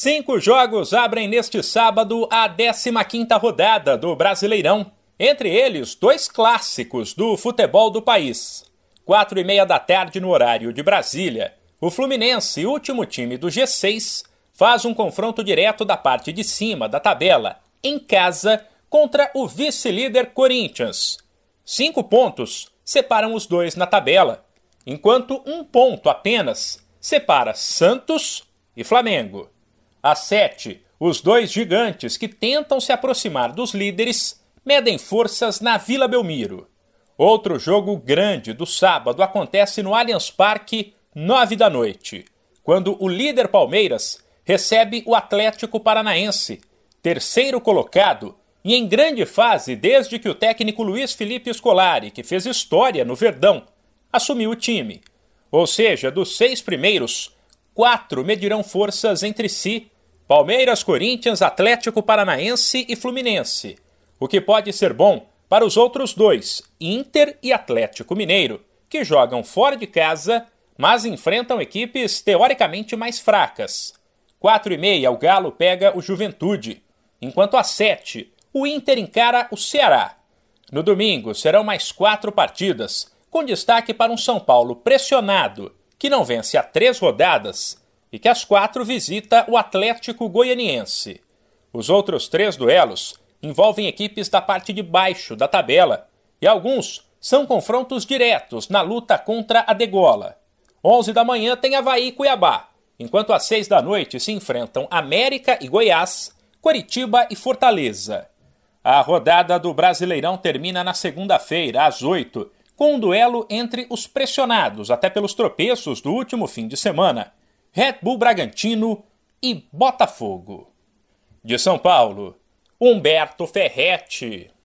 Cinco jogos abrem neste sábado a 15ª rodada do Brasileirão. Entre eles, dois clássicos do futebol do país. Quatro e meia da tarde no horário de Brasília, o Fluminense, último time do G6, faz um confronto direto da parte de cima da tabela, em casa, contra o vice-líder Corinthians. Cinco pontos separam os dois na tabela, enquanto um ponto apenas separa Santos e Flamengo. Às sete, os dois gigantes que tentam se aproximar dos líderes medem forças na Vila Belmiro. Outro jogo grande do sábado acontece no Allianz Parque, nove da noite, quando o líder Palmeiras recebe o Atlético Paranaense, terceiro colocado e em grande fase desde que o técnico Luiz Felipe Scolari, que fez história no Verdão, assumiu o time. Ou seja, dos seis primeiros, quatro medirão forças entre si: Palmeiras, Corinthians, Atlético Paranaense e Fluminense. O que pode ser bom para os outros dois, Inter e Atlético Mineiro, que jogam fora de casa, mas enfrentam equipes teoricamente mais fracas. Quatro e meia, o Galo pega o Juventude, enquanto às sete, o Inter encara o Ceará. No domingo serão mais quatro partidas, com destaque para um São Paulo pressionado que não vence há três rodadas e que às quatro visita o Atlético Goianiense. Os outros três duelos envolvem equipes da parte de baixo da tabela e alguns são confrontos diretos na luta contra a degola. 11 da manhã tem Havaí e Cuiabá, enquanto às 6 da noite se enfrentam América e Goiás, Coritiba e Fortaleza. A rodada do Brasileirão termina na segunda-feira, às 8, com um duelo entre os pressionados até pelos tropeços do último fim de semana, Red Bull Bragantino e Botafogo. De São Paulo, Humberto Ferretti.